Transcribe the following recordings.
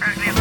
Right,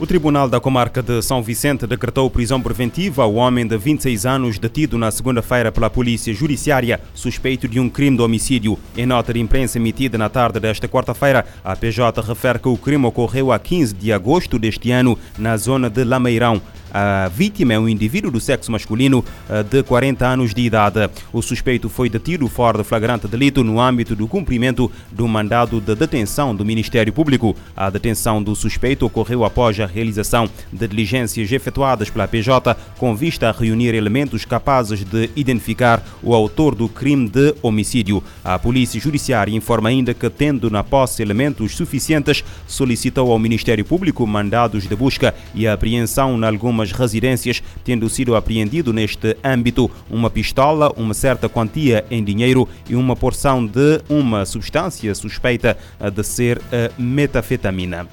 O Tribunal da Comarca de São Vicente decretou prisão preventiva ao homem de 26 anos detido na segunda-feira pela Polícia Judiciária, suspeito de um crime de homicídio. Em nota de imprensa emitida na tarde desta quarta-feira, a PJ refere que o crime ocorreu a 15 de agosto deste ano na zona de Lameirão. A vítima é um indivíduo do sexo masculino eh, de 40 anos de idade. O suspeito foi detido fora de flagrante delito no âmbito do cumprimento do mandado de detenção do Ministério Público. A detenção do suspeito ocorreu após a realização de diligências efetuadas pela PJ com vista a reunir elementos capazes de identificar o autor do crime de homicídio. A Polícia Judiciária informa ainda que, tendo na posse elementos suficientes, solicitou ao Ministério Público mandados de busca e apreensão em algumas algumas residências, tendo sido apreendido neste âmbito uma pistola, uma certa quantia em dinheiro e uma porção de uma substância suspeita de ser metafetamina.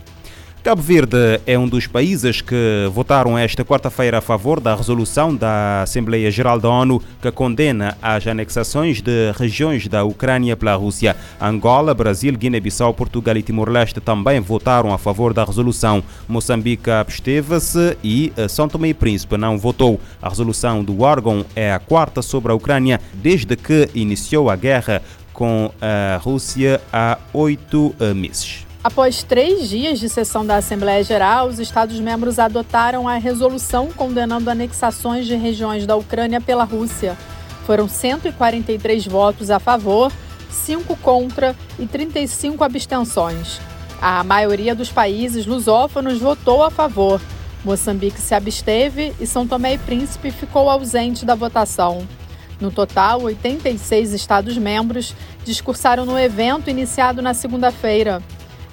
Cabo Verde é um dos países que votaram esta quarta-feira a favor da resolução da Assembleia Geral da ONU que condena as anexações de regiões da Ucrânia pela Rússia. Angola, Brasil, Guiné-Bissau, Portugal e Timor-Leste também votaram a favor da resolução. Moçambique absteve-se e eh, São Tomé e Príncipe não votou. A resolução do órgão é a quarta sobre a Ucrânia desde que iniciou a guerra com a Rússia há oito eh, meses. Após três dias de sessão da Assembleia Geral, os Estados-membros adotaram a resolução condenando anexações de regiões da Ucrânia pela Rússia. Foram 143 votos a favor, 5 contra e 35 abstenções. A maioria dos países lusófonos votou a favor. Moçambique se absteve e São Tomé e Príncipe ficou ausente da votação. No total, 86 Estados-membros discursaram no evento iniciado na segunda-feira.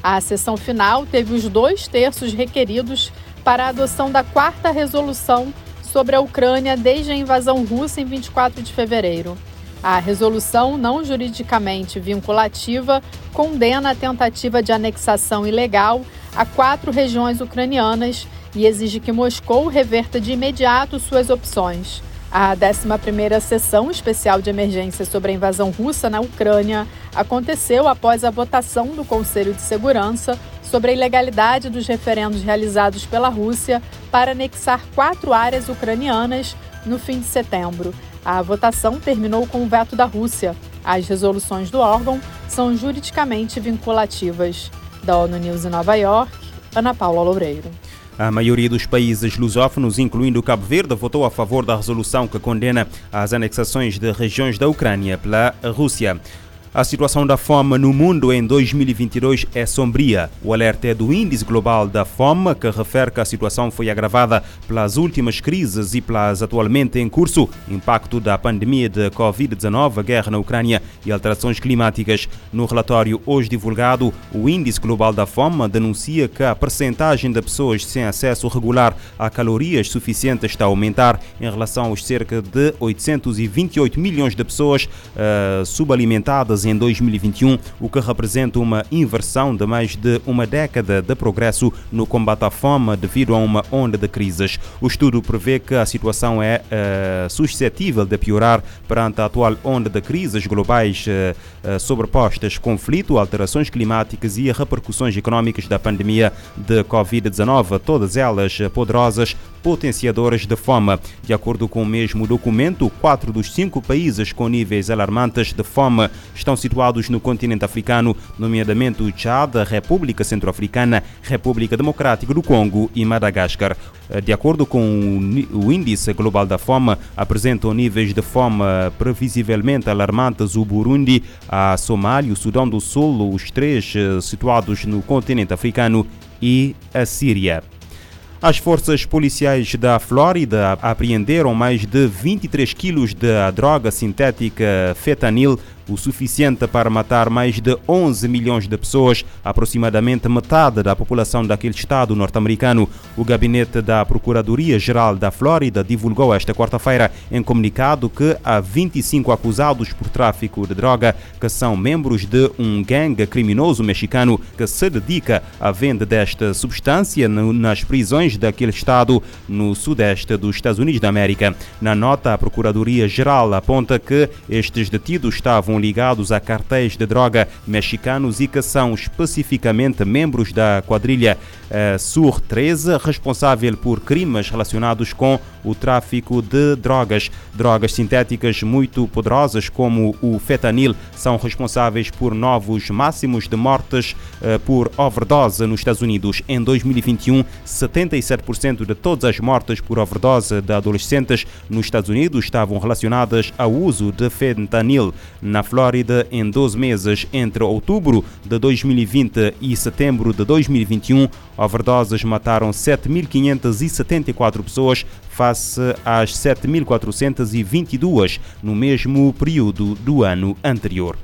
A sessão final teve os dois terços requeridos para a adoção da quarta resolução sobre a Ucrânia desde a invasão russa em 24 de fevereiro. A resolução, não juridicamente vinculativa, condena a tentativa de anexação ilegal a quatro regiões ucranianas e exige que Moscou reverta de imediato suas opções. A 11ª sessão especial de emergência sobre a invasão russa na Ucrânia aconteceu após a votação do Conselho de Segurança sobre a ilegalidade dos referendos realizados pela Rússia para anexar quatro áreas ucranianas no fim de setembro. A votação terminou com o veto da Rússia. As resoluções do órgão são juridicamente vinculativas. Da ONU News em Nova York, Ana Paula Loureiro. A maioria dos países lusófonos, incluindo Cabo Verde, votou a favor da resolução que condena as anexações de regiões da Ucrânia pela Rússia. A situação da fome no mundo em 2022 é sombria. O alerta é do Índice Global da Fome, que refere que a situação foi agravada pelas últimas crises e pelas atualmente em curso, impacto da pandemia de Covid-19, a guerra na Ucrânia e alterações climáticas. No relatório hoje divulgado, o Índice Global da Fome denuncia que a percentagem de pessoas sem acesso regular a calorias suficientes está a aumentar em relação aos cerca de 828 milhões de pessoas uh, subalimentadas em 2021, o que representa uma inversão de mais de uma década de progresso no combate à fome devido a uma onda de crises. O estudo prevê que a situação é uh, suscetível de piorar perante a atual onda de crises globais uh, uh, sobrepostas, conflito, alterações climáticas e repercussões económicas da pandemia de Covid-19, todas elas poderosas potenciadoras de fome. De acordo com o mesmo documento, quatro dos cinco países com níveis alarmantes de fome estão situados no continente africano, nomeadamente o Chad, a República Centro-Africana, República Democrática do Congo e Madagascar. De acordo com o Índice Global da Fome, apresentam níveis de fome previsivelmente alarmantes o Burundi, a Somália, o Sudão do Sul, os três eh, situados no continente africano e a Síria. As forças policiais da Flórida apreenderam mais de 23 quilos de droga sintética fetanil o suficiente para matar mais de 11 milhões de pessoas, aproximadamente metade da população daquele estado norte-americano. O gabinete da Procuradoria-Geral da Flórida divulgou esta quarta-feira em comunicado que há 25 acusados por tráfico de droga que são membros de um gangue criminoso mexicano que se dedica à venda desta substância nas prisões daquele estado no sudeste dos Estados Unidos da América. Na nota, a Procuradoria-Geral aponta que estes detidos estavam ligados a cartéis de droga mexicanos e que são especificamente membros da quadrilha. Uh, Sur 13, responsável por crimes relacionados com o tráfico de drogas. Drogas sintéticas muito poderosas, como o fentanil, são responsáveis por novos máximos de mortes uh, por overdose nos Estados Unidos. Em 2021, 77% de todas as mortes por overdose de adolescentes nos Estados Unidos estavam relacionadas ao uso de fentanil. Na Flórida, em 12 meses entre outubro de 2020 e setembro de 2021, overdoses mataram 7.574 pessoas face às 7.422 no mesmo período do ano anterior.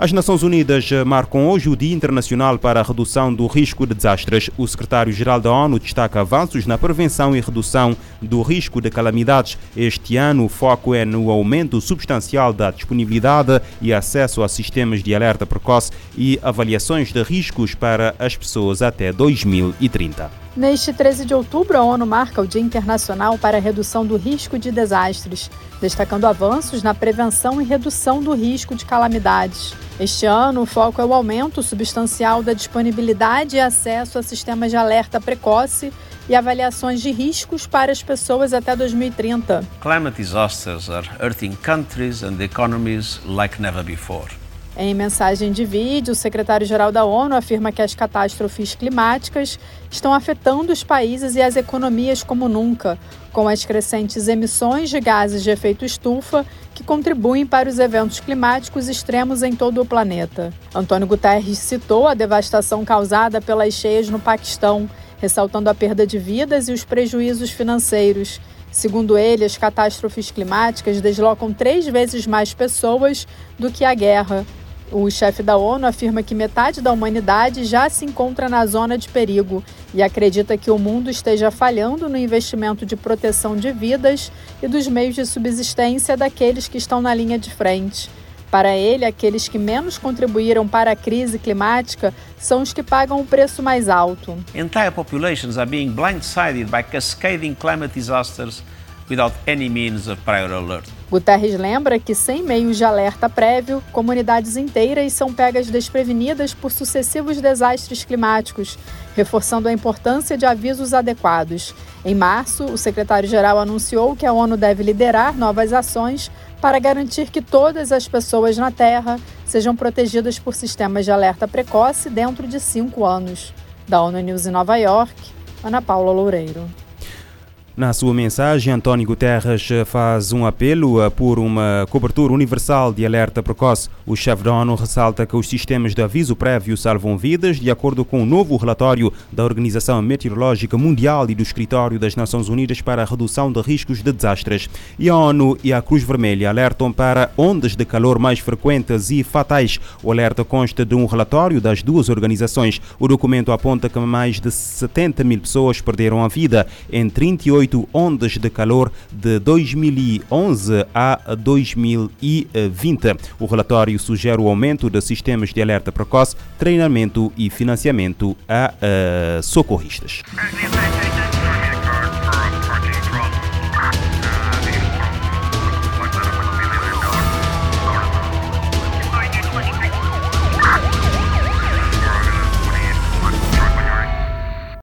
As Nações Unidas marcam hoje o Dia Internacional para a Redução do Risco de Desastres. O secretário-geral da ONU destaca avanços na prevenção e redução do risco de calamidades. Este ano, o foco é no aumento substancial da disponibilidade e acesso a sistemas de alerta precoce e avaliações de riscos para as pessoas até 2030. Neste 13 de outubro, a ONU marca o Dia Internacional para a Redução do Risco de Desastres, destacando avanços na prevenção e redução do risco de calamidades. Este ano, o foco é o aumento substancial da disponibilidade e acesso a sistemas de alerta precoce e avaliações de riscos para as pessoas até 2030. Climate disasters are hurting countries and economies like never before. Em mensagem de vídeo, o secretário-geral da ONU afirma que as catástrofes climáticas estão afetando os países e as economias como nunca, com as crescentes emissões de gases de efeito estufa que contribuem para os eventos climáticos extremos em todo o planeta. Antônio Guterres citou a devastação causada pelas cheias no Paquistão, ressaltando a perda de vidas e os prejuízos financeiros. Segundo ele, as catástrofes climáticas deslocam três vezes mais pessoas do que a guerra, o chefe da ONU afirma que metade da humanidade já se encontra na zona de perigo e acredita que o mundo esteja falhando no investimento de proteção de vidas e dos meios de subsistência daqueles que estão na linha de frente. Para ele, aqueles que menos contribuíram para a crise climática são os que pagam o preço mais alto. Entire populations are being blindsided by cascading climate disasters without any means of prior alert. Guterres lembra que, sem meios de alerta prévio, comunidades inteiras são pegas desprevenidas por sucessivos desastres climáticos, reforçando a importância de avisos adequados. Em março, o secretário-geral anunciou que a ONU deve liderar novas ações para garantir que todas as pessoas na Terra sejam protegidas por sistemas de alerta precoce dentro de cinco anos. Da ONU News em Nova York, Ana Paula Loureiro. Na sua mensagem, António Guterres faz um apelo por uma cobertura universal de alerta precoce. O chefe da ONU ressalta que os sistemas de aviso prévio salvam vidas, de acordo com o um novo relatório da Organização Meteorológica Mundial e do Escritório das Nações Unidas para a Redução de Riscos de Desastres. E a ONU e a Cruz Vermelha alertam para ondas de calor mais frequentes e fatais. O alerta consta de um relatório das duas organizações. O documento aponta que mais de 70 mil pessoas perderam a vida em 38 ondas de calor de 2011 a 2020. O relatório sugere o aumento de sistemas de alerta precoce, treinamento e financiamento a uh, socorristas.